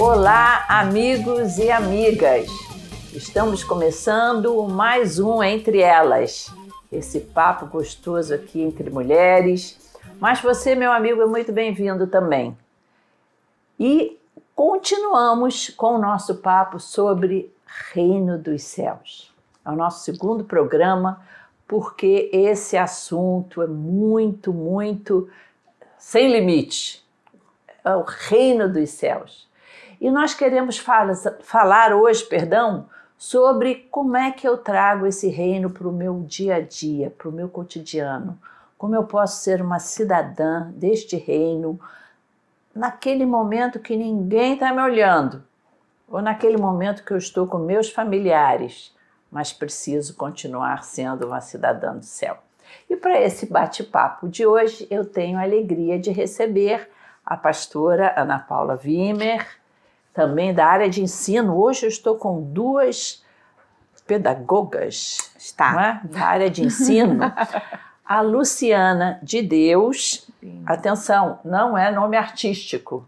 Olá, amigos e amigas. Estamos começando mais um Entre Elas. Esse papo gostoso aqui entre mulheres. Mas você, meu amigo, é muito bem-vindo também. E continuamos com o nosso papo sobre Reino dos Céus. É o nosso segundo programa, porque esse assunto é muito, muito sem limite. É o Reino dos Céus. E nós queremos fala, falar hoje, perdão, sobre como é que eu trago esse reino para o meu dia a dia, para o meu cotidiano. Como eu posso ser uma cidadã deste reino naquele momento que ninguém está me olhando, ou naquele momento que eu estou com meus familiares, mas preciso continuar sendo uma cidadã do céu. E para esse bate-papo de hoje, eu tenho a alegria de receber a pastora Ana Paula Wimmer, também da área de ensino. Hoje eu estou com duas pedagogas Está. É? da área de ensino. a Luciana de Deus. Atenção, não é nome artístico.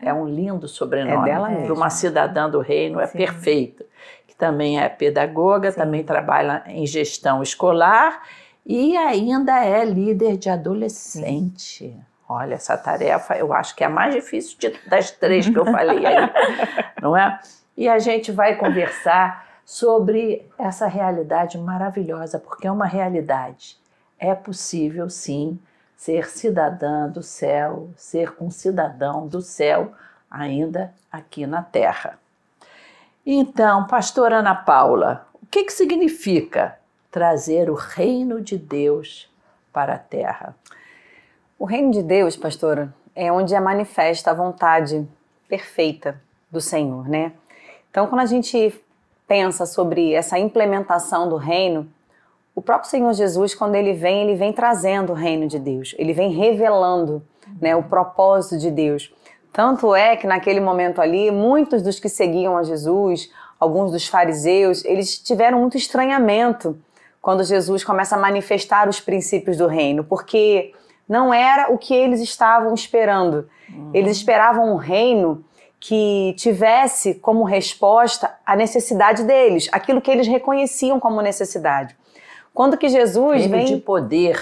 É um lindo sobrenome. É dela mesmo. Para uma cidadã do reino, é Sim. perfeito. Que também é pedagoga, Sim. também trabalha em gestão escolar e ainda é líder de adolescente. Olha, essa tarefa eu acho que é a mais difícil de- das três que eu falei aí, não é? E a gente vai conversar sobre essa realidade maravilhosa, porque é uma realidade. É possível, sim, ser cidadã do céu, ser um cidadão do céu ainda aqui na terra. Então, pastora Ana Paula, o que, que significa trazer o reino de Deus para a terra? O reino de Deus, pastora, é onde é manifesta a vontade perfeita do Senhor, né? Então, quando a gente pensa sobre essa implementação do reino, o próprio Senhor Jesus, quando ele vem, ele vem trazendo o reino de Deus, ele vem revelando né, o propósito de Deus. Tanto é que naquele momento ali, muitos dos que seguiam a Jesus, alguns dos fariseus, eles tiveram muito estranhamento quando Jesus começa a manifestar os princípios do reino, porque não era o que eles estavam esperando. Eles esperavam um reino que tivesse como resposta a necessidade deles, aquilo que eles reconheciam como necessidade. Quando que Jesus Reino vem de poder.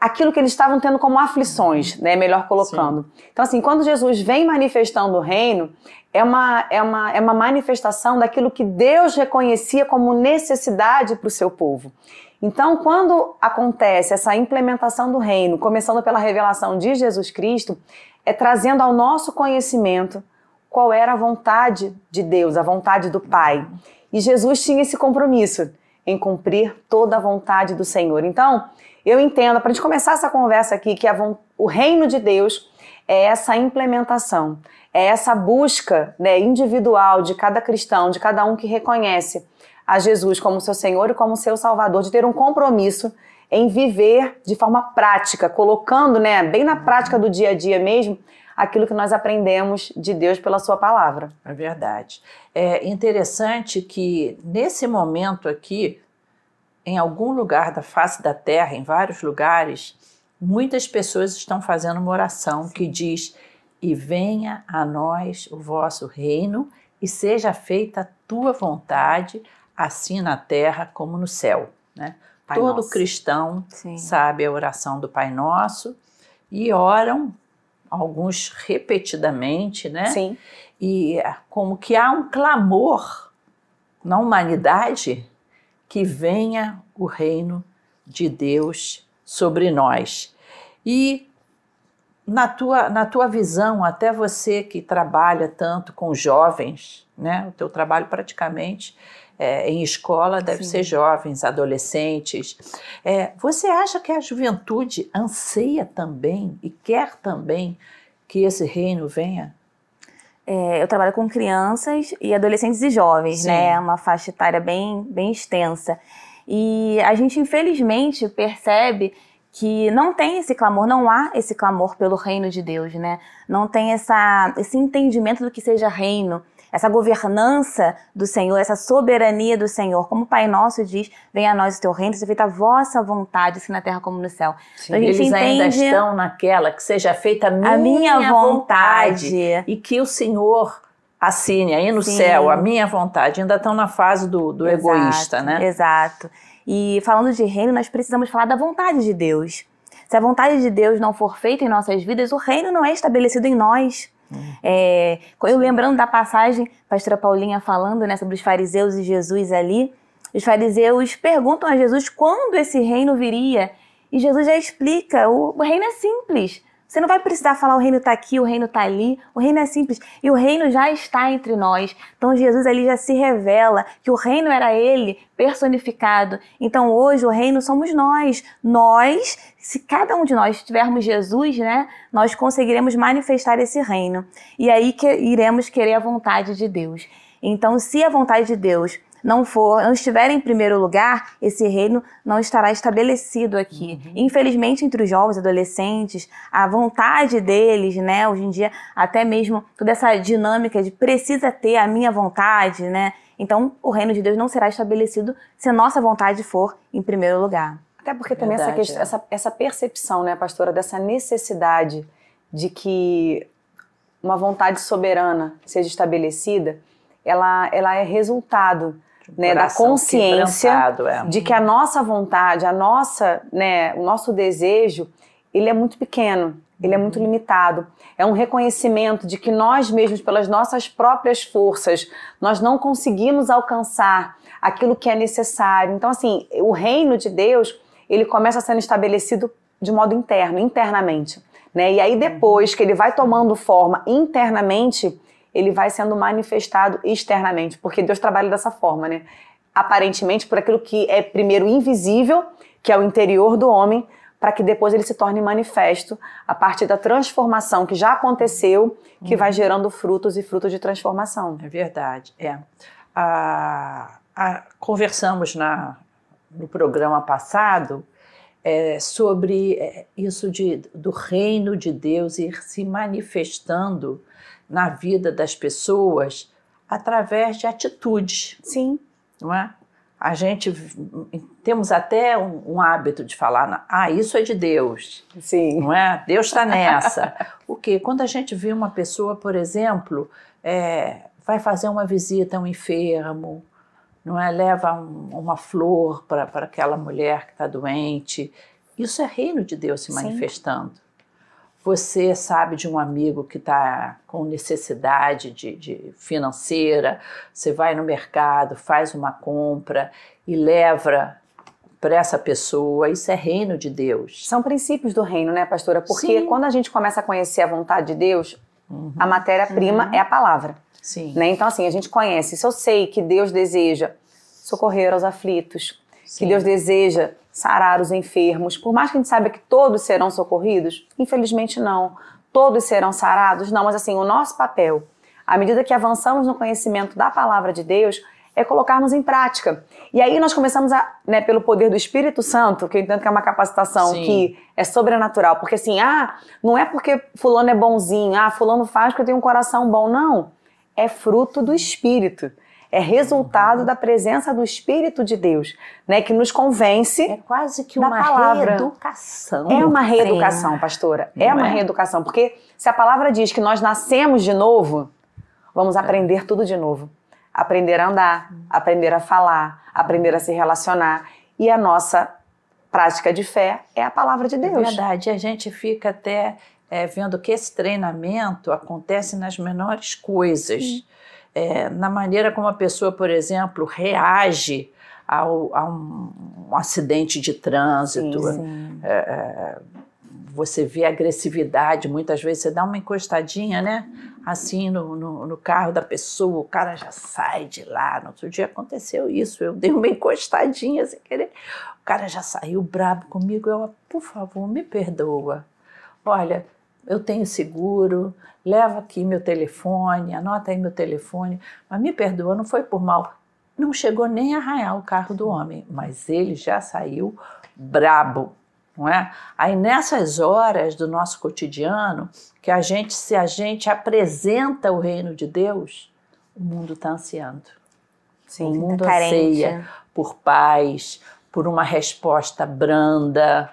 aquilo que eles estavam tendo como aflições, né? Melhor colocando. Então, assim, quando Jesus vem manifestando o reino, é uma, é uma, é uma manifestação daquilo que Deus reconhecia como necessidade para o seu povo. Então, quando acontece essa implementação do reino, começando pela revelação de Jesus Cristo, é trazendo ao nosso conhecimento qual era a vontade de Deus, a vontade do Pai. E Jesus tinha esse compromisso em cumprir toda a vontade do Senhor. Então, eu entendo, para a gente começar essa conversa aqui, que a o reino de Deus é essa implementação, é essa busca né, individual de cada cristão, de cada um que reconhece a Jesus como seu Senhor e como seu Salvador, de ter um compromisso em viver de forma prática, colocando né, bem na prática do dia a dia mesmo aquilo que nós aprendemos de Deus pela Sua palavra. É verdade. É interessante que nesse momento aqui, em algum lugar da face da terra, em vários lugares, muitas pessoas estão fazendo uma oração que diz: E venha a nós o vosso reino, e seja feita a tua vontade, assim na terra como no céu. Né? Pai Todo nosso. cristão Sim. sabe a oração do Pai Nosso e oram, alguns repetidamente, né? Sim. E como que há um clamor na humanidade que venha o reino de Deus sobre nós. E na tua, na tua visão, até você que trabalha tanto com jovens, né? O teu trabalho praticamente é, em escola deve Sim. ser jovens, adolescentes. É, você acha que a juventude anseia também e quer também que esse reino venha? É, eu trabalho com crianças e adolescentes e jovens, Sim. né? É uma faixa etária bem, bem extensa. E a gente, infelizmente, percebe que não tem esse clamor, não há esse clamor pelo reino de Deus, né? Não tem essa, esse entendimento do que seja reino. Essa governança do Senhor, essa soberania do Senhor. Como o Pai Nosso diz, venha a nós o teu reino, seja feita a vossa vontade, assim na terra como no céu. Sim, então, eles ainda estão naquela que seja feita a minha, a minha vontade, vontade e que o Senhor assine aí no Sim. céu a minha vontade. Ainda estão na fase do, do exato, egoísta, né? Exato. E falando de reino, nós precisamos falar da vontade de Deus. Se a vontade de Deus não for feita em nossas vidas, o reino não é estabelecido em nós. É, eu lembrando da passagem, pastora Paulinha falando né, sobre os fariseus e Jesus ali, os fariseus perguntam a Jesus quando esse reino viria. E Jesus já explica: o, o reino é simples. Você não vai precisar falar o reino está aqui, o reino está ali. O reino é simples. E o reino já está entre nós. Então Jesus ali já se revela que o reino era ele personificado. Então hoje o reino somos nós. Nós, se cada um de nós tivermos Jesus, né, nós conseguiremos manifestar esse reino. E aí que iremos querer a vontade de Deus. Então, se a vontade de Deus não for, não estiver em primeiro lugar, esse reino não estará estabelecido aqui. Uhum. Infelizmente, entre os jovens, adolescentes, a vontade deles, né, hoje em dia, até mesmo toda essa dinâmica de precisa ter a minha vontade, né? Então, o reino de Deus não será estabelecido se a nossa vontade for em primeiro lugar. Até porque também Verdade, essa, questão, é. essa, essa percepção, né, pastora, dessa necessidade de que uma vontade soberana seja estabelecida, ela, ela é resultado né, da consciência é. de que a nossa vontade, a nossa, né, o nosso desejo, ele é muito pequeno, ele é muito uhum. limitado. É um reconhecimento de que nós mesmos, pelas nossas próprias forças, nós não conseguimos alcançar aquilo que é necessário. Então, assim, o reino de Deus, ele começa sendo estabelecido de modo interno, internamente. Né? E aí, depois que ele vai tomando forma internamente, ele vai sendo manifestado externamente, porque Deus trabalha dessa forma, né? Aparentemente por aquilo que é primeiro invisível, que é o interior do homem, para que depois ele se torne manifesto a partir da transformação que já aconteceu, que uhum. vai gerando frutos e frutos de transformação. É verdade, é. Ah, ah, conversamos na, no programa passado é, sobre é, isso de, do reino de Deus ir se manifestando na vida das pessoas através de atitudes. Sim. Não é? A gente temos até um, um, hábito de falar, ah, isso é de Deus. Sim. Não é? Deus está nessa. o quê? Quando a gente vê uma pessoa, por exemplo, é, vai fazer uma visita a um enfermo, não é? Leva um, uma flor para aquela mulher que está doente. Isso é reino de Deus se manifestando. Sim. Você sabe de um amigo que está com necessidade de, de, financeira, você vai no mercado, faz uma compra e leva para essa pessoa. Isso é reino de Deus. São princípios do reino, né, pastora? Porque Sim. quando a gente começa a conhecer a vontade de Deus, uhum. a matéria-prima uhum. é a palavra. Sim. Né? Então, assim, a gente conhece. Se eu sei que Deus deseja socorrer aos aflitos, Sim. que Deus deseja sarar os enfermos. Por mais que a gente saiba que todos serão socorridos, infelizmente não. Todos serão sarados? Não, mas assim, o nosso papel, à medida que avançamos no conhecimento da palavra de Deus, é colocarmos em prática. E aí nós começamos a, né, pelo poder do Espírito Santo, que eu entendo que é uma capacitação Sim. que é sobrenatural, porque assim, ah, não é porque fulano é bonzinho, ah, fulano faz porque eu tenho um coração bom, não. É fruto do Espírito é resultado da presença do Espírito de Deus, né, que nos convence. É quase que uma palavra. reeducação. É uma reeducação, pastora. é uma é? reeducação, porque se a palavra diz que nós nascemos de novo, vamos aprender tudo de novo. Aprender a andar, aprender a falar, aprender a se relacionar. E a nossa prática de fé é a palavra de Deus. É verdade, a gente fica até é, vendo que esse treinamento acontece nas menores coisas. É, na maneira como a pessoa, por exemplo, reage ao, a um, um acidente de trânsito. Sim, sim. É, é, você vê agressividade, muitas vezes você dá uma encostadinha, né? Assim no, no, no, carro da pessoa, o cara já sai de lá. No outro dia aconteceu isso, eu dei uma encostadinha sem querer. O cara já saiu brabo comigo. Eu, por favor, me perdoa. Olha, eu tenho seguro, leva aqui meu telefone, anota aí meu telefone, mas me perdoa, não foi por mal. Não chegou nem a arranhar o carro do homem, mas ele já saiu brabo, não é? Aí nessas horas do nosso cotidiano, que a gente, se a gente apresenta o reino de Deus, o mundo está ansiando. Sim, o mundo tá anseia por paz, por uma resposta branda.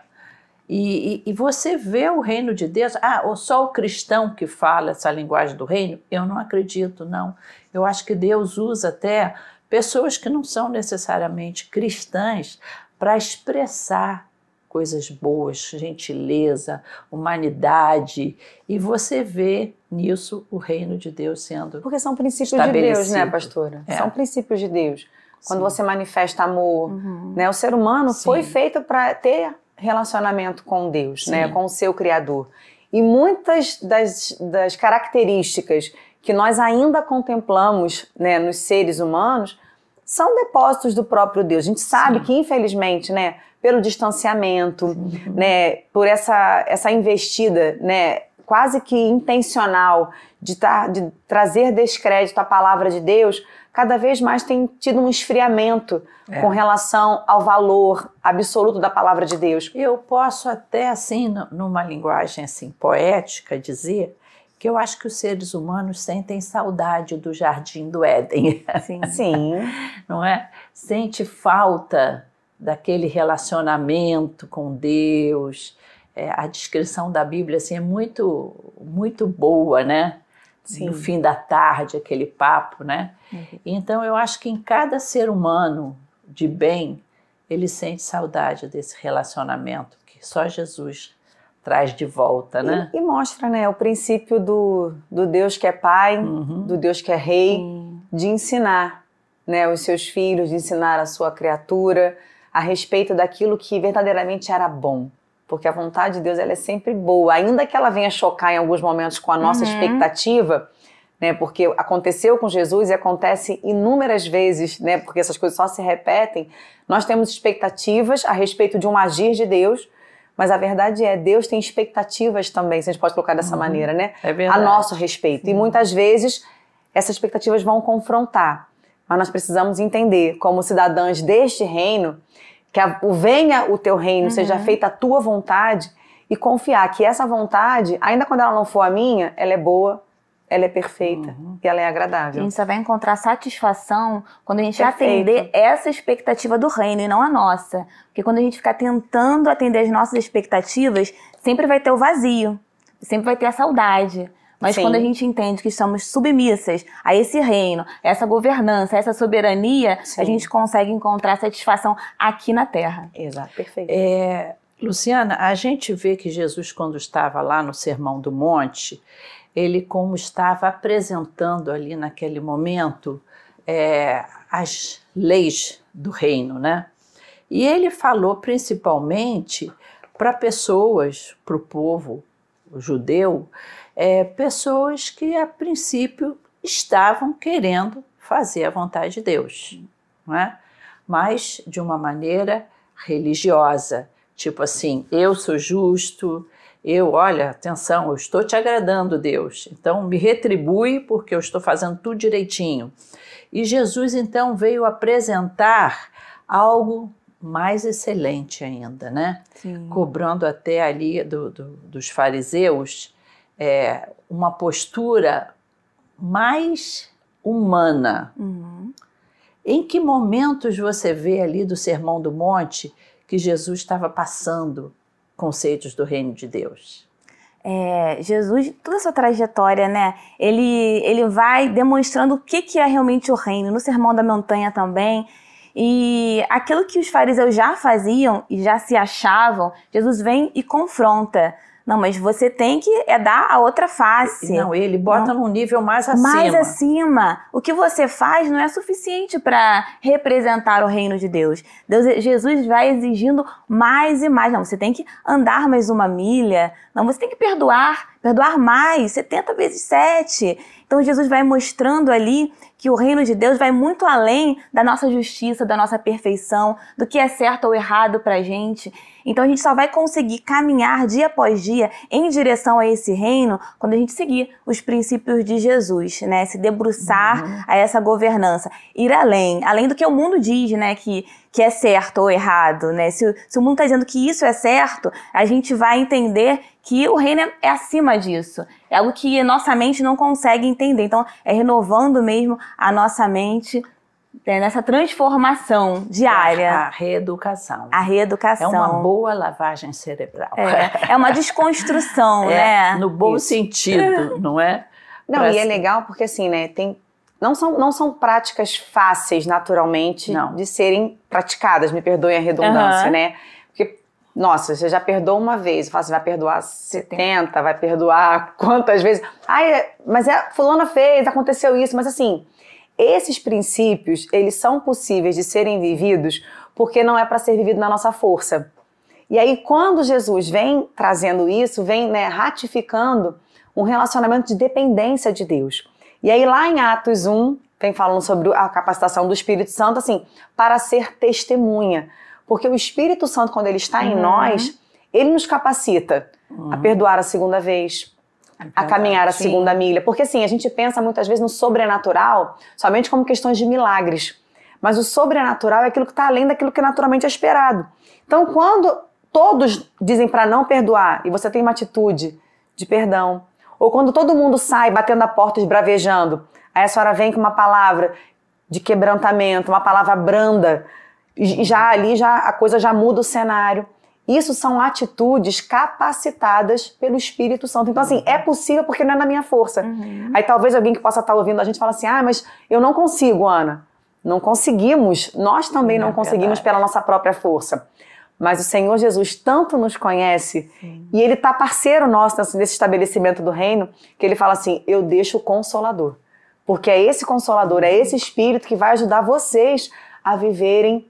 E, e, e, você vê o reino de Deus. Ah, ou só o cristão que fala essa linguagem do reino? Eu não acredito, não. Eu acho que Deus usa até pessoas que não são necessariamente cristãs para expressar coisas boas, gentileza, humanidade, e você vê nisso o reino de Deus sendo Porque são princípios de Deus, né, pastora? É. São princípios de Deus. Quando Sim. você manifesta amor, uhum. né? O ser humano Sim. foi feito para ter relacionamento com Deus, né? Sim. né, com o seu Criador. E muitas das, das características que nós ainda contemplamos né, nos seres humanos são depósitos do próprio Deus. A gente sabe Sim. que, infelizmente, né, pelo distanciamento, Sim. né, por essa, essa investida né, quase que intencional de, tar, de trazer descrédito à palavra de Deus, cada vez mais tem tido um esfriamento é. com relação ao valor absoluto da palavra de Deus. Eu posso até, assim, numa linguagem assim poética, dizer que eu acho que os seres humanos sentem saudade do jardim do Éden. Sim. Sim. Não é? Sente falta daquele relacionamento com Deus. É, a descrição da Bíblia assim, é muito, muito boa, né? Sim. No fim da tarde, aquele papo, né? Uhum. Então eu acho que em cada ser humano de bem, ele sente saudade desse relacionamento que só Jesus traz de volta, né? E, e mostra, né, o princípio do, do Deus que é pai, uhum. do Deus que é rei, de ensinar, né, os seus filhos, de ensinar a sua criatura a respeito daquilo que verdadeiramente era bom. Porque a vontade de Deus ela é sempre boa, ainda que ela venha chocar em alguns momentos com a nossa uhum. expectativa, né? Porque aconteceu com Jesus e acontece inúmeras vezes, né? Porque essas coisas só se repetem. Nós temos expectativas a respeito de um agir de Deus, mas a verdade é, Deus tem expectativas também, se a gente pode colocar dessa uhum. maneira, né? É verdade. A nosso respeito. E muitas vezes essas expectativas vão confrontar. Mas nós precisamos entender, como cidadãs deste reino, que a, o venha o teu reino, uhum. seja feita a tua vontade, e confiar que essa vontade, ainda quando ela não for a minha, ela é boa, ela é perfeita uhum. e ela é agradável. A gente só vai encontrar satisfação quando a gente Perfeito. atender essa expectativa do reino e não a nossa. Porque quando a gente ficar tentando atender as nossas expectativas, sempre vai ter o vazio, sempre vai ter a saudade. Mas Sim. quando a gente entende que estamos submissas a esse reino, a essa governança, a essa soberania, Sim. a gente consegue encontrar satisfação aqui na terra. Exato, perfeito. É, Luciana, a gente vê que Jesus, quando estava lá no Sermão do Monte, ele como estava apresentando ali naquele momento é, as leis do reino, né? E ele falou principalmente para pessoas, para o povo judeu, é, pessoas que a princípio estavam querendo fazer a vontade de Deus, não é? mas de uma maneira religiosa, tipo assim, eu sou justo, eu, olha, atenção, eu estou te agradando, Deus. Então me retribui porque eu estou fazendo tudo direitinho. E Jesus então veio apresentar algo mais excelente ainda, né? Sim. Cobrando até ali do, do, dos fariseus é, uma postura mais humana. Uhum. Em que momentos você vê ali do Sermão do Monte que Jesus estava passando conceitos do reino de Deus? É, Jesus, toda a sua trajetória, né? Ele, ele vai demonstrando o que, que é realmente o reino. No Sermão da Montanha também. E aquilo que os fariseus já faziam e já se achavam, Jesus vem e confronta. Não, mas você tem que é dar a outra face. Não, ele bota não. num nível mais acima. Mais acima. O que você faz não é suficiente para representar o reino de Deus. Deus. Jesus vai exigindo mais e mais. Não, você tem que andar mais uma milha. Não, você tem que perdoar, perdoar mais, 70 vezes 7. Então Jesus vai mostrando ali que o reino de Deus vai muito além da nossa justiça, da nossa perfeição, do que é certo ou errado para a gente. Então a gente só vai conseguir caminhar dia após dia em direção a esse reino quando a gente seguir os princípios de Jesus, né? Se debruçar uhum. a essa governança, ir além, além do que o mundo diz, né? Que que é certo ou errado, né? Se, se o mundo está dizendo que isso é certo, a gente vai entender que o reino é, é acima disso. É algo que a nossa mente não consegue entender. Então, é renovando mesmo a nossa mente né, nessa transformação diária. A reeducação. A reeducação. É uma boa lavagem cerebral. É, é uma desconstrução, é, né? No bom Isso. sentido, não é? Não, pra e é legal porque assim, né, tem não são, não são práticas fáceis naturalmente não. de serem praticadas, me perdoem a redundância, uhum. né? Porque, nossa, você já perdoou uma vez, você vai perdoar 70, vai perdoar quantas vezes? Ai, mas é, fulana fez, aconteceu isso, mas assim, esses princípios, eles são possíveis de serem vividos porque não é para ser vivido na nossa força. E aí, quando Jesus vem trazendo isso, vem né, ratificando um relacionamento de dependência de Deus. E aí, lá em Atos 1, vem falando sobre a capacitação do Espírito Santo, assim, para ser testemunha. Porque o Espírito Santo, quando ele está uhum. em nós, ele nos capacita uhum. a perdoar a segunda vez, é a caminhar a sim. segunda milha. Porque assim, a gente pensa muitas vezes no sobrenatural somente como questões de milagres. Mas o sobrenatural é aquilo que está além daquilo que naturalmente é esperado. Então, quando todos dizem para não perdoar e você tem uma atitude de perdão, ou quando todo mundo sai batendo a porta esbravejando, aí a senhora vem com uma palavra de quebrantamento, uma palavra branda, e já ali já a coisa já muda o cenário. Isso são atitudes capacitadas pelo Espírito Santo. Então, assim, é possível porque não é na minha força. Uhum. Aí talvez alguém que possa estar ouvindo a gente fala assim: ah, mas eu não consigo, Ana. Não conseguimos. Nós também não, não é conseguimos verdade. pela nossa própria força. Mas o Senhor Jesus tanto nos conhece Sim. e Ele está parceiro nosso nesse estabelecimento do reino que Ele fala assim: eu deixo o consolador. Porque é esse consolador, é esse Espírito que vai ajudar vocês a viverem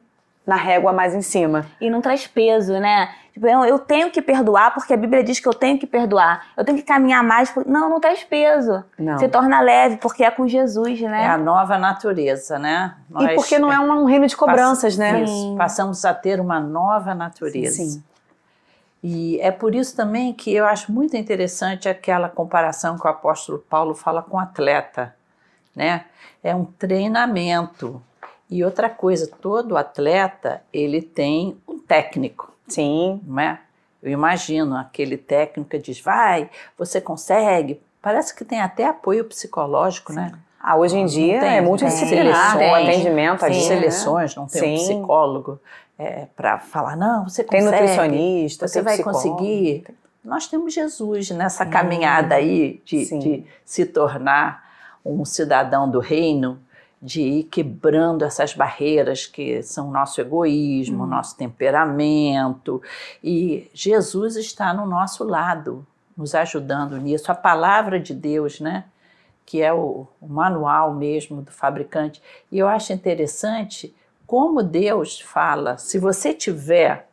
na régua mais em cima. E não traz peso, né? Tipo, eu, eu, tenho que perdoar porque a Bíblia diz que eu tenho que perdoar. Eu tenho que caminhar mais. Por... Não, não traz peso. Não. Se torna leve porque é com Jesus, né? É a nova natureza, né? Nós, e porque não é um, reino de cobranças, pass né? Isso. Passamos a ter uma nova natureza. Sim. E é por isso também que eu acho muito interessante aquela comparação que o apóstolo Paulo fala com o atleta, né? É um treinamento. E outra coisa, todo atleta, ele tem um técnico. Sim. Não é? Eu imagino aquele técnico que diz, vai, você consegue. Parece que tem até apoio psicológico, né? Sim. né? Ah, hoje em dia tem, é multidisciplinar, tem, atendimento ali. Seleções, não tem Sim. um psicólogo é, para falar, não, você consegue. Tem nutricionista, você tem vai psicólogo. conseguir. Nós temos Jesus nessa caminhada aí de, de se tornar um cidadão do reino de ir quebrando essas barreiras que são o nosso egoísmo, o uhum. nosso temperamento. E Jesus está no nosso lado, nos ajudando nisso. A palavra de Deus, né? Que é o, o manual mesmo do fabricante. E eu acho interessante como Deus fala. Se você tiver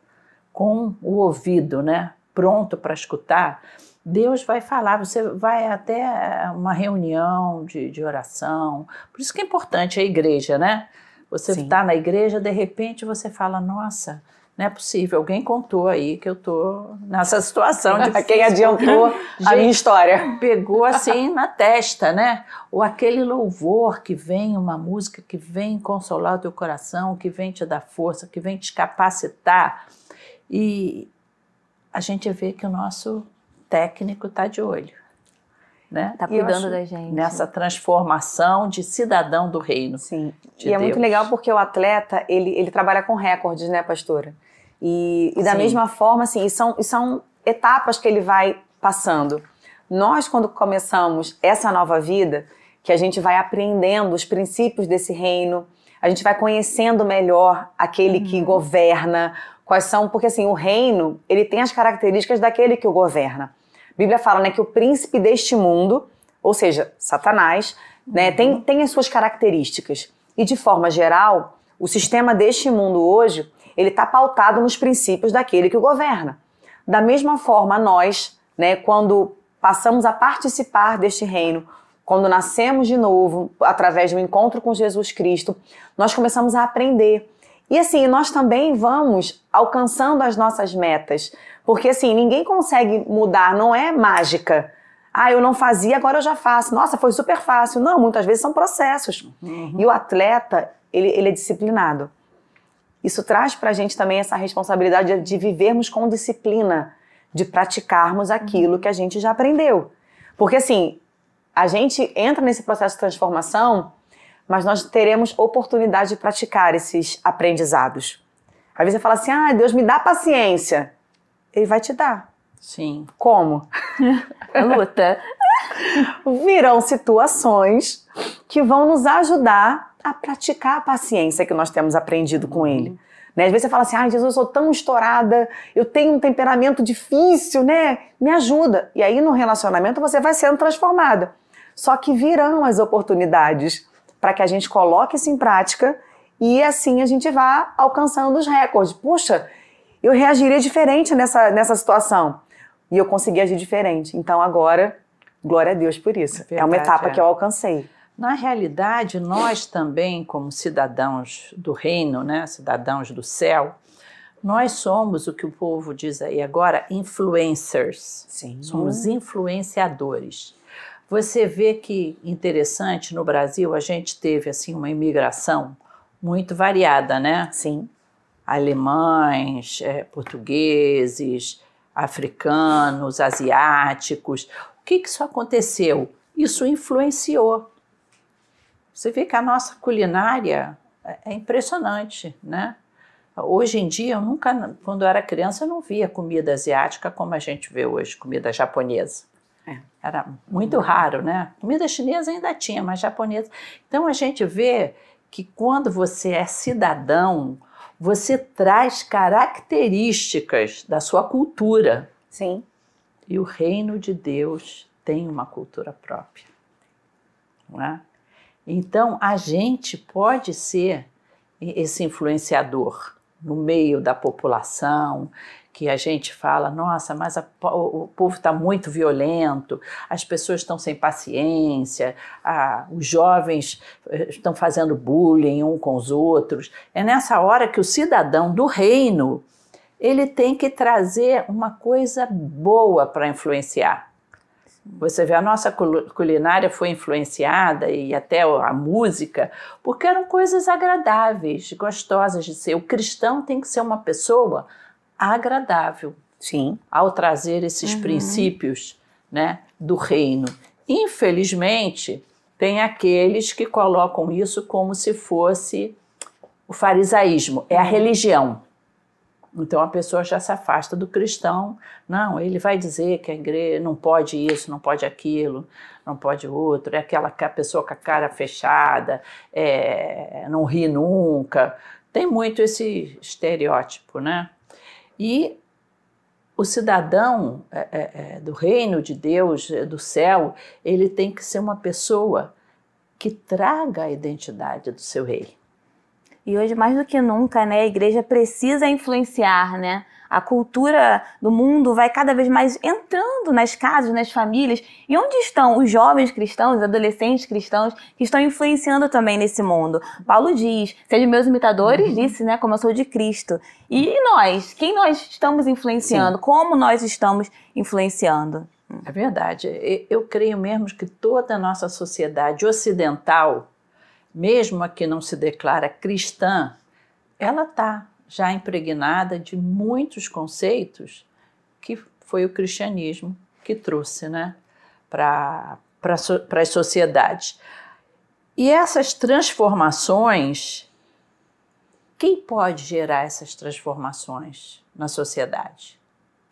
com o ouvido, né? Pronto para escutar, Deus vai falar, você vai até uma reunião de, de oração. Por isso que é importante a igreja, né? Você está na igreja, de repente você fala, nossa, não é possível, alguém contou aí que eu tô nessa situação de quem adiantou a minha história. Pegou assim na testa, né? Ou aquele louvor que vem, uma música que vem consolar o teu coração, que vem te dar força, que vem te capacitar. E a gente vê que o nosso técnico está de olho. Né? Tá cuidando da gente. Nessa transformação de cidadão do reino. Sim. De e é muito legal porque o atleta, ele, ele trabalha com recordes, né, pastora? E, e da Sim. mesma forma, assim, e são, e são etapas que ele vai passando. Nós, quando começamos essa nova vida, que a gente vai aprendendo os princípios desse reino, a gente vai conhecendo melhor aquele uhum. que governa, quais são, porque assim, o reino, ele tem as características daquele que o governa. A Bíblia fala né, que o príncipe deste mundo, ou seja, Satanás, né, uhum. tem, tem as suas características. E de forma geral, o sistema deste mundo hoje, ele está pautado nos princípios daquele que o governa. Da mesma forma, nós, né, quando passamos a participar deste reino, quando nascemos de novo, através do encontro com Jesus Cristo, nós começamos a aprender. E assim, nós também vamos alcançando as nossas metas. Porque assim, ninguém consegue mudar, não é mágica. Ah, eu não fazia, agora eu já faço. Nossa, foi super fácil. Não, muitas vezes são processos. Uhum. E o atleta, ele, ele é disciplinado. isso traz para a gente também essa responsabilidade de, de vivermos com disciplina, de praticarmos aquilo que a gente já aprendeu. Porque assim, a gente entra nesse processo de transformação, mas nós teremos oportunidade de praticar esses aprendizados. Às vezes você fala assim: ah, Deus me dá paciência. Ele vai te dar. Sim. Como? A luta. Virão situações que vão nos ajudar a praticar a paciência que nós temos aprendido com Ele. Né? Às vezes você fala assim, ai Jesus, eu sou tão estourada, eu tenho um temperamento difícil, né? Me ajuda. E aí no relacionamento você vai sendo transformada. Só que virão as oportunidades para que a gente coloque isso em prática e assim a gente vá alcançando os recordes. Puxa, eu reagiria diferente nessa, nessa situação. E eu consegui agir diferente. Então agora, glória a Deus por isso. É, verdade, é uma etapa é. que eu alcancei. Na realidade, nós também, como cidadãos do reino, né, cidadãos do céu, nós somos o que o povo diz aí agora, influencers. Sim. Somos influenciadores. Você vê que interessante no Brasil a gente teve assim uma imigração muito variada, né? Sim. Alemães, é, portugueses, africanos, asiáticos. O que, que isso aconteceu? Isso influenciou você vê que a nossa culinária é, é impressionante, né? Hoje em dia, eu nunca, quando eu era criança, eu não via comida asiática como a gente vê hoje, comida japonesa. É. Era muito raro, né? Comida chinesa ainda tinha, mas japonesa. Então a gente vê que quando você é cidadão, você traz características da sua cultura. Sim. E o reino de Deus tem uma cultura própria. Não é? Então, a gente pode ser esse influenciador no meio da população, que a gente fala, nossa, mas a, o, povo está muito violento, as pessoas estão sem paciência, a, os jovens eh, estão fazendo bullying um com os outros. É nessa hora que o cidadão do reino ele tem que trazer uma coisa boa para influenciar. Você vê, a nossa culinária foi influenciada e até a música, porque eram coisas agradáveis, gostosas de ser. O cristão tem que ser uma pessoa agradável. Sim. Ao trazer esses uhum. princípios né, do reino. Infelizmente, tem aqueles que colocam isso como se fosse o farisaísmo, é a uhum. religião. Então a pessoa já se afasta do cristão. Não, ele vai dizer que a igreja não pode isso, não pode aquilo, não pode outro. É aquela pessoa com a cara fechada, é, não ri nunca. Tem muito esse estereótipo, né? E o cidadão é, é, é do reino de Deus, é, do céu, ele tem que ser uma pessoa que traga a identidade do seu rei. E hoje, mais do que nunca, né, a igreja precisa influenciar, né? A cultura do mundo vai cada vez mais entrando nas casas, nas famílias. E onde estão os jovens cristãos, os adolescentes cristãos que estão influenciando também nesse mundo? Paulo diz: Sejam meus imitadores, uhum. disse, né? Como eu sou de Cristo. E nós? Quem nós estamos influenciando? Sim. Como nós estamos influenciando? É verdade. Eu creio mesmo que toda a nossa sociedade ocidental mesmo a que não se declara cristã, ela está já impregnada de muitos conceitos que foi o cristianismo que trouxe né, para as sociedades. E essas transformações, quem pode gerar essas transformações na sociedade?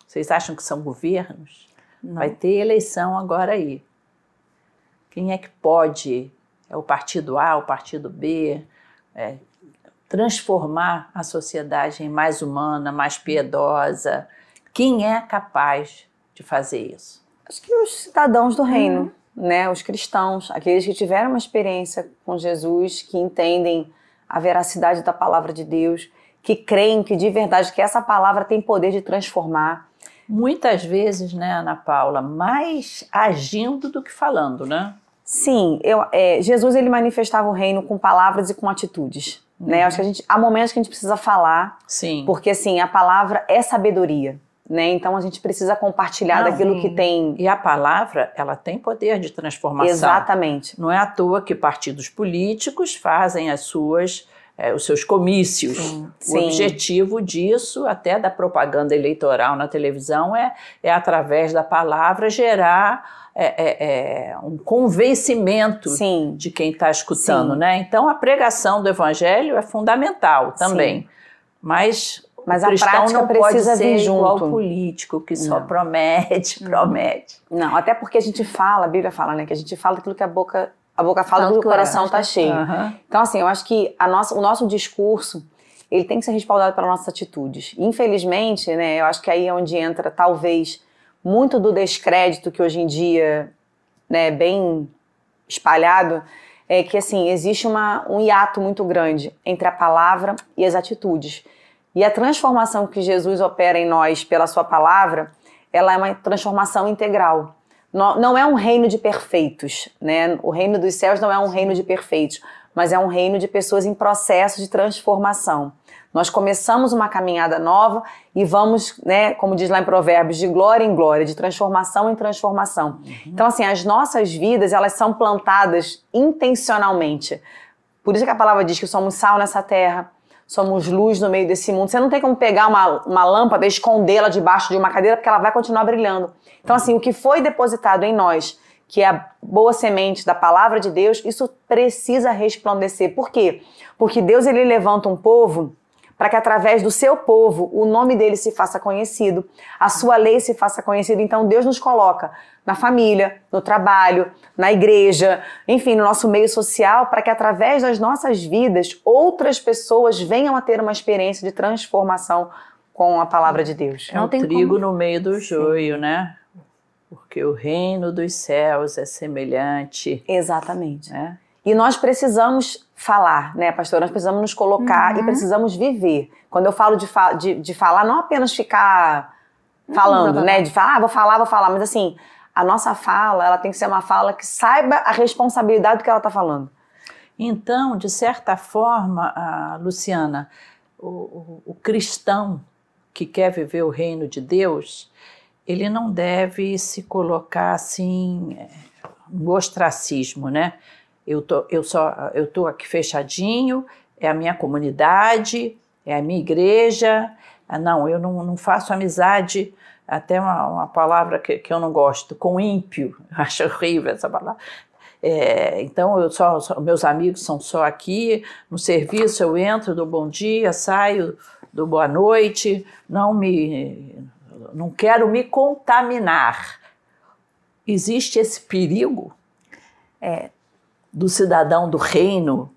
Vocês acham que são governos? Não. Vai ter eleição agora aí. Quem é que pode é o partido A, o partido B, é, transformar a sociedade em mais humana, mais piedosa. Quem é capaz de fazer isso? Acho que os cidadãos do reino, uhum. né? Os cristãos, aqueles que tiveram uma experiência com Jesus, que entendem a veracidade da palavra de Deus, que creem que de verdade que essa palavra tem poder de transformar. Muitas vezes, né, Ana Paula, mais agindo do que falando, né? Sim, eu, é, Jesus ele manifestava o reino com palavras e com atitudes. Uhum. Né? Acho que a gente, há momentos que a gente precisa falar, Sim. porque assim a palavra é sabedoria. Né? Então a gente precisa compartilhar Não, daquilo que tem. E a palavra, ela tem poder de transformação. Exatamente. Não é à toa que partidos políticos fazem as suas é, os seus comícios. Sim, o sim. objetivo disso, até da propaganda eleitoral na televisão, é, é através da palavra gerar é, é, é um convencimento sim. de quem está escutando, né? Então a pregação do evangelho é fundamental também, mas mas a prática não precisa pode vir junto. igual político que só não. promete, promete. Não, até porque a gente fala, a Bíblia fala, né, que a gente fala daquilo que a boca a boca fala do que o coração está cheio. Uhum. Então, assim, eu acho que a nossa, o nosso discurso ele tem que ser respaldado pelas nossas atitudes. Infelizmente, né, eu acho que aí é onde entra, talvez, muito do descrédito que hoje em dia né, bem espalhado, é que, assim, existe uma, um hiato muito grande entre a palavra e as atitudes. E a transformação que Jesus opera em nós pela sua palavra, ela é uma transformação integral não é um reino de perfeitos, né? O reino dos céus não é um reino de perfeitos, mas é um reino de pessoas em processo de transformação. Nós começamos uma caminhada nova e vamos, né, como diz lá em Provérbios, de glória em glória, de transformação em transformação. Uhum. Então, assim, as nossas vidas, elas são plantadas intencionalmente. Por isso que a palavra diz que somos sal nessa terra, somos luz no meio desse mundo. Você não tem como pegar uma, uma lâmpada e escondê-la debaixo de uma cadeira, porque ela vai continuar brilhando. Então, assim, o que foi depositado em nós, que é a boa semente da palavra de Deus, isso precisa resplandecer. Por quê? Porque Deus ele levanta um povo para que através do seu povo o nome dele se faça conhecido, a sua lei se faça conhecida. Então Deus nos coloca na família, no trabalho, na igreja, enfim, no nosso meio social, para que através das nossas vidas outras pessoas venham a ter uma experiência de transformação com a palavra de Deus. É um trigo como... no meio do joio, Sim. né? Porque o reino dos céus é semelhante. Exatamente. Né? E nós precisamos falar, né, pastor? Nós precisamos nos colocar uhum. e precisamos viver. Quando eu falo de, fa de, de falar, não apenas ficar falando, uhum. né? De falar, ah, vou falar, vou falar, mas assim, a nossa fala, ela tem que ser uma fala que saiba a responsabilidade do que ela está falando. Então, de certa forma, Luciana, o, o, o cristão que quer viver o reino de Deus, ele não deve se colocar assim no ostracismo, né? Eu tô, eu só, eu tô aqui fechadinho, é a minha comunidade, é a minha igreja. Ah, não, eu não, não faço amizade, até uma, uma palavra que, que eu não gosto, com ímpio. Acho horrível essa palavra. É, então, eu só, só, meus amigos são só aqui, no serviço eu entro, do bom dia, saio do boa noite, não me, não quero me contaminar. Existe esse perigo? É, do cidadão do reino.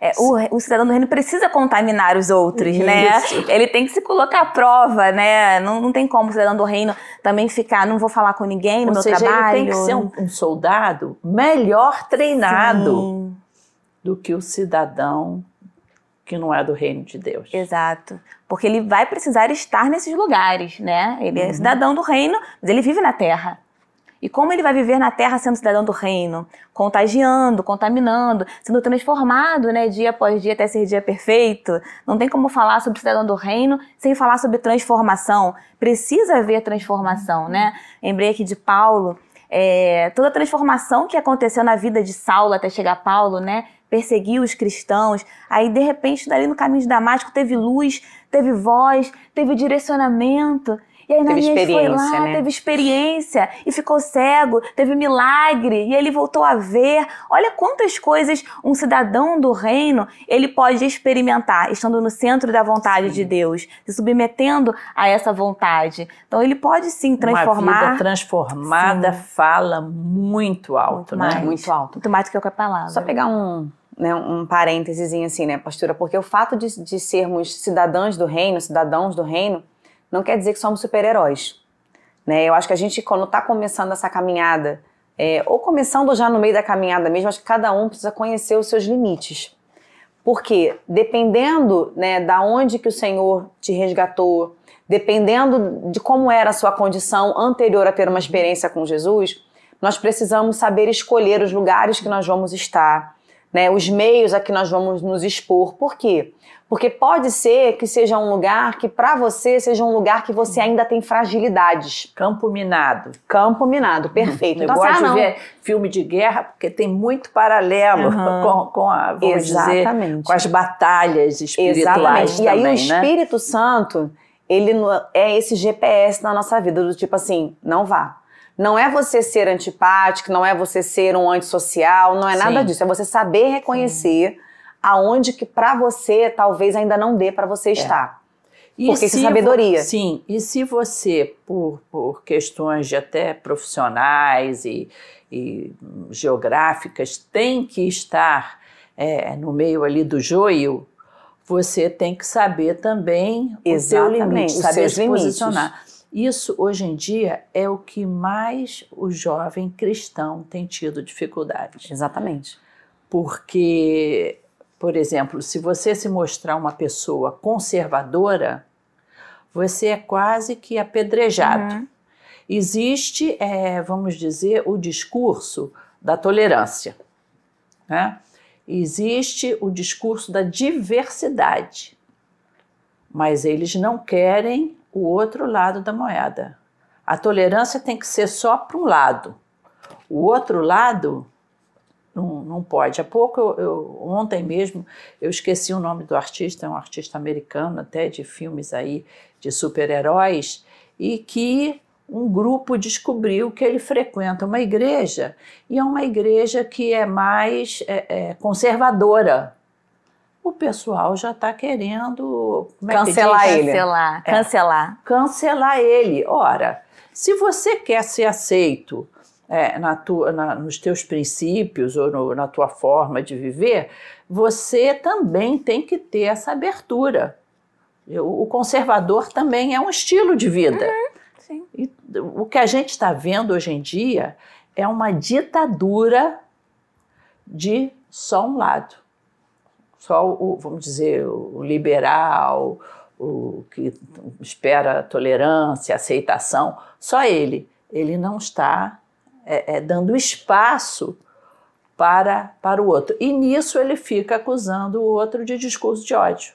É, o, o, cidadão do reino precisa contaminar os outros, né? Isso. né? Ele tem que se colocar à prova, né? Não, não tem como o cidadão do reino também ficar, não vou falar com ninguém no Ou meu seja, trabalho. Ele tem que ser um, um soldado melhor treinado Sim. do que o cidadão que não é do reino de Deus. Exato. Porque ele vai precisar estar nesses lugares, né? Ele é uhum. é cidadão do reino, mas ele vive na terra. E como ele vai viver na terra sendo cidadão do reino? Contagiando, contaminando, sendo transformado, né, dia após dia até ser dia perfeito. Não tem como falar sobre cidadão do reino sem falar sobre transformação. Precisa haver transformação, né? Lembrei aqui de Paulo, é, toda a transformação que aconteceu na vida de Saulo até chegar a Paulo, né? Perseguiu os cristãos, aí de repente, dali no caminho de Damasco, teve luz, teve voz, teve direcionamento. E aí Ananias foi lá, né? teve experiência e ficou cego, teve milagre e ele voltou a ver. Olha quantas coisas um cidadão do reino ele pode experimentar estando no centro da vontade sim. de Deus, se submetendo a essa vontade. Então ele pode sim transformar. Uma vida transformada sim. fala muito alto, muito né? Mais, muito alto. Muito mais do que qualquer palavra. Só pegar um né, um parênteses assim, né, pastora? Porque o fato de, de sermos cidadãos do reino, cidadãos do reino, não quer dizer que somos super-heróis. Né? Eu acho que a gente, quando está começando essa caminhada, é, ou começando já no meio da caminhada mesmo, acho que cada um precisa conhecer os seus limites. Porque dependendo né, da onde que o Senhor te resgatou, dependendo de como era a sua condição anterior a ter uma experiência com Jesus, nós precisamos saber escolher os lugares que nós vamos estar, né, os meios a que nós vamos nos expor. Por quê? Porque pode ser que seja um lugar que para você seja um lugar que você ainda tem fragilidades. Campo minado. Campo minado, perfeito. Eu Então, gosto assim, ah, de ver filme de guerra porque tem muito paralelo Uhum. com, com a, vamos dizer, Exatamente. com as batalhas espirituais Exatamente. E aí o né? Espírito Santo, ele é esse GPS na nossa vida, do tipo assim, não vá. Não é você ser antipático, não é você ser um antissocial, não é nada Sim. disso. É você saber reconhecer aonde que pra você talvez ainda não dê pra você estar. E Porque isso é sabedoria. Sim, e se você, por, por questões de até profissionais e, e geográficas, tem que estar é, no meio ali do joio, você tem que saber também o seu Exatamente, limite, saber se limites. posicionar. Isso, hoje em dia, é o que mais o jovem cristão tem tido dificuldade Exatamente. porque, por exemplo, se você se mostrar uma pessoa conservadora, você é quase que apedrejado. Uhum. Existe, é, vamos dizer, o discurso da tolerância. Né? Existe o discurso da diversidade, mas eles não querem o outro lado da moeda. A tolerância tem que ser só para um lado. O outro lado não, não pode. Há pouco, eu, eu- ontem mesmo, eu esqueci o nome do artista, é um artista americano até, de filmes aí de super-heróis, e que um grupo descobriu que ele frequenta uma igreja, e é uma igreja que é mais é, é, conservadora. O pessoal já está querendo como é que Cancelar diz? ele. Cancelar, É. cancelar. cancelar ele. Ora, se você quer ser aceito é, na tua, na- nos teus princípios ou no- na tua forma de viver, você também tem que ter essa abertura. O conservador também é um estilo de vida. Sim. E o que a gente está vendo hoje em dia é uma ditadura de só um lado. Só o, vamos dizer, o liberal, o que espera tolerância, aceitação, só ele. Ele não está é, é, dando espaço para, para o outro. E nisso ele fica acusando o outro de discurso de ódio.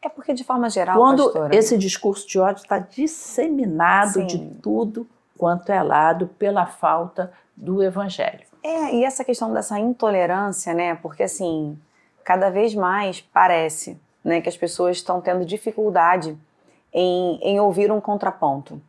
É porque, de forma geral, Quando pastora, esse discurso de ódio está disseminado Sim. de tudo quanto é lado pela falta do evangelho. É, e essa questão dessa intolerância, né? Porque assim, cada vez mais parece né, que as pessoas estão tendo dificuldade em, em ouvir um contraponto.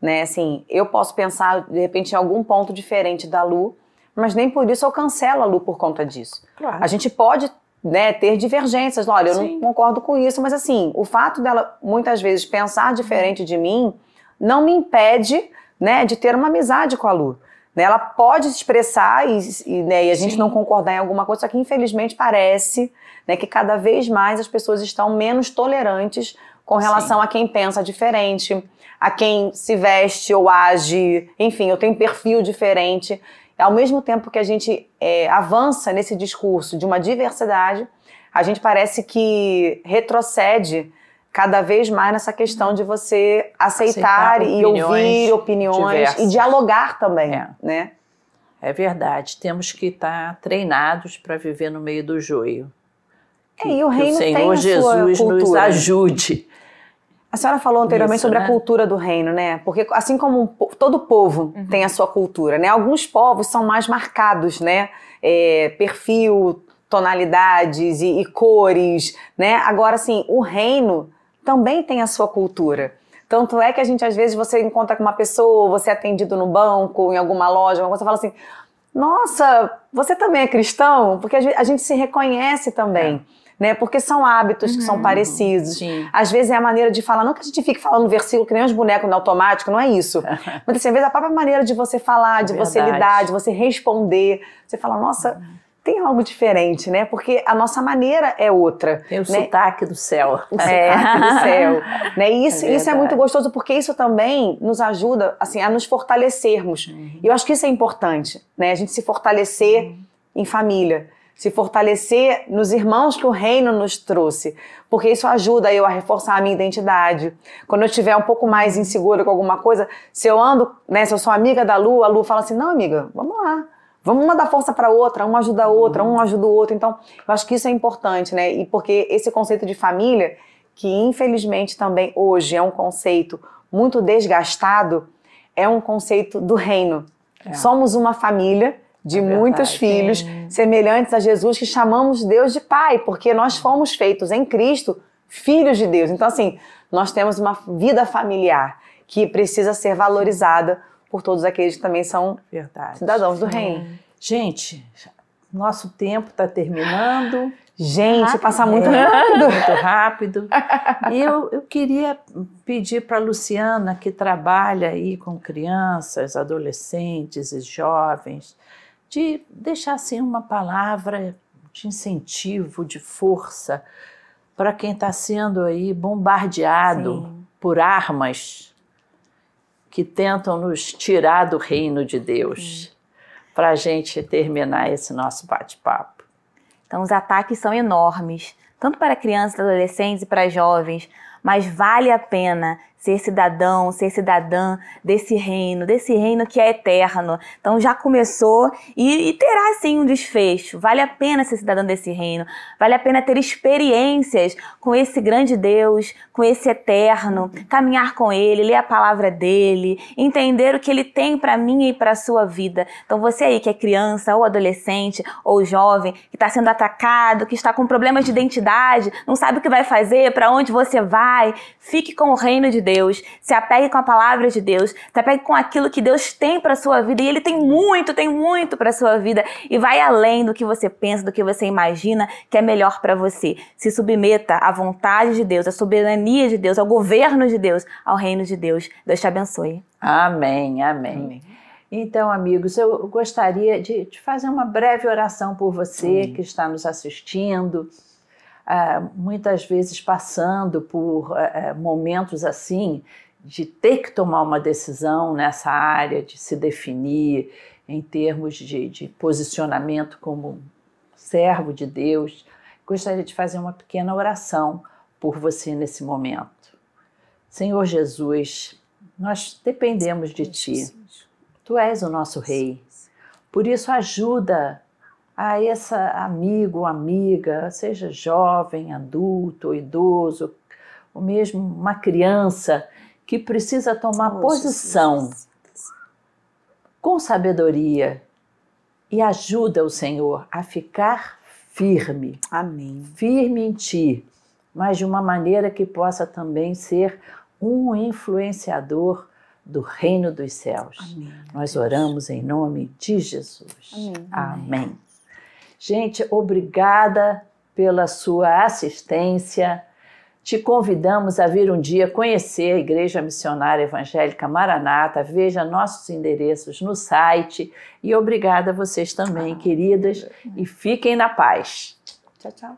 Né? Assim, eu posso pensar, de repente, em algum ponto diferente da Lu, mas nem por isso eu cancelo a Lu por conta disso. Claro. A gente pode né, ter divergências. Olha, eu Sim. não concordo com isso, mas assim, o fato dela muitas vezes pensar diferente de mim não me impede né, de ter uma amizade com a Lu. Né, ela pode se expressar e, e, né, e a gente Sim. não concordar em alguma coisa, só que infelizmente parece né, que cada vez mais as pessoas estão menos tolerantes com relação a quem pensa diferente, a quem se veste ou age, enfim, eu tenho um perfil diferente. Ao mesmo tempo que a gente é, avança nesse discurso de uma diversidade, a gente parece que retrocede cada vez mais nessa questão de você aceitar, Aceitar e ouvir opiniões diversas. e dialogar também, É. né? É verdade. Temos que estar treinados para viver no meio do joio. É, e o que reino o tem Senhor sua Jesus nos ajude. A senhora falou anteriormente Isso, sobre a né? cultura do reino, né? Porque assim como um todo povo tem a sua cultura, né? Alguns povos são mais marcados, né? É, perfil, tonalidades e, e cores, né? Agora, assim, o reino também tem a sua cultura. Tanto é que a gente, às vezes, você encontra com uma pessoa, você é atendido no banco, em alguma loja, você fala assim, nossa, você também é cristão? Porque a gente, a gente se reconhece também, né? Porque são hábitos que são parecidos. Sim. Às vezes é a maneira de falar, não que a gente fique falando versículo que nem os bonecos no automático, não é isso. Mas assim, às vezes a própria maneira de você falar, de você lidar, de você responder, você fala, nossa, tem algo diferente, né? Porque a nossa maneira é outra. Tem o né? sotaque do céu. O sotaque do céu. Né? E isso, É isso é muito gostoso, porque isso também nos ajuda assim, a nos fortalecermos. E eu acho que isso é importante, né? A gente se fortalecer em família, se fortalecer nos irmãos que o reino nos trouxe. Porque isso ajuda eu a reforçar a minha identidade. Quando eu estiver um pouco mais insegura com alguma coisa, se eu ando, né? Se eu sou amiga da Lu, a Lu fala assim: não, amiga, vamos lá. Vamos uma dar força para outra, uma ajuda a outra, um ajuda o outro. Então, eu acho que isso é importante, né? E porque esse conceito de família, que infelizmente também hoje é um conceito muito desgastado, é um conceito do reino. É. Somos uma família de é muitos filhos semelhantes a Jesus que chamamos Deus de Pai, porque nós fomos feitos em Cristo filhos de Deus. Então, assim, nós temos uma vida familiar que precisa ser valorizada por todos aqueles que também são Verdade. cidadãos do reino. Gente, nosso tempo está terminando. Gente, rápido. passa muito é, rápido. Muito rápido. E eu, eu queria pedir para a Luciana, que trabalha aí com crianças, adolescentes e jovens, de deixar assim uma palavra de incentivo, de força para quem está sendo aí bombardeado Sim. por armas que tentam nos tirar do reino de Deus. Para a gente terminar esse nosso bate-papo. Então, os ataques são enormes, tanto para crianças, adolescentes e para jovens, mas vale a pena ser cidadão, ser cidadã desse reino, desse reino que é eterno. Então já começou e, e, terá sim um desfecho. Vale a pena ser cidadão desse reino, vale a pena ter experiências com esse grande Deus, com esse eterno, caminhar com ele, ler a palavra dele, entender o que ele tem para mim e para a sua vida. Então você aí que é criança ou adolescente ou jovem, que está sendo atacado, que está com problemas de identidade, não sabe o que vai fazer, para onde você vai, fique com o reino de Deus Deus, se apegue com a palavra de Deus, se apegue com aquilo que Deus tem para sua vida e ele tem muito, tem muito para sua vida e vai além do que você pensa, do que você imagina que é melhor para você. Se submeta à vontade de Deus, à soberania de Deus, ao governo de Deus, ao reino de Deus. Deus te abençoe. Amém, amém. amém. Então, amigos, eu gostaria de, de, fazer uma breve oração por você que está nos assistindo muitas vezes passando por uh, momentos assim, de ter que tomar uma decisão nessa área, de se definir em termos de, de posicionamento como servo de Deus, gostaria de fazer uma pequena oração por você nesse momento. Senhor Jesus, nós dependemos de Ti. Tu és o nosso Rei. Por isso, ajuda a esse amigo ou amiga, seja jovem, adulto idoso, ou mesmo uma criança que precisa tomar oh, posição Jesus. com sabedoria e ajuda o Senhor a ficar firme. Amém. Firme em ti, mas de uma maneira que possa também ser um influenciador do reino dos céus. Amém. Nós oramos em nome de Jesus. Amém. Amém. Gente, obrigada pela sua assistência. Te convidamos a vir um dia conhecer a Igreja Missionária Evangélica Maranata. Veja nossos endereços no site. E obrigada a vocês também, ah, queridas. E fiquem na paz. Tchau, tchau.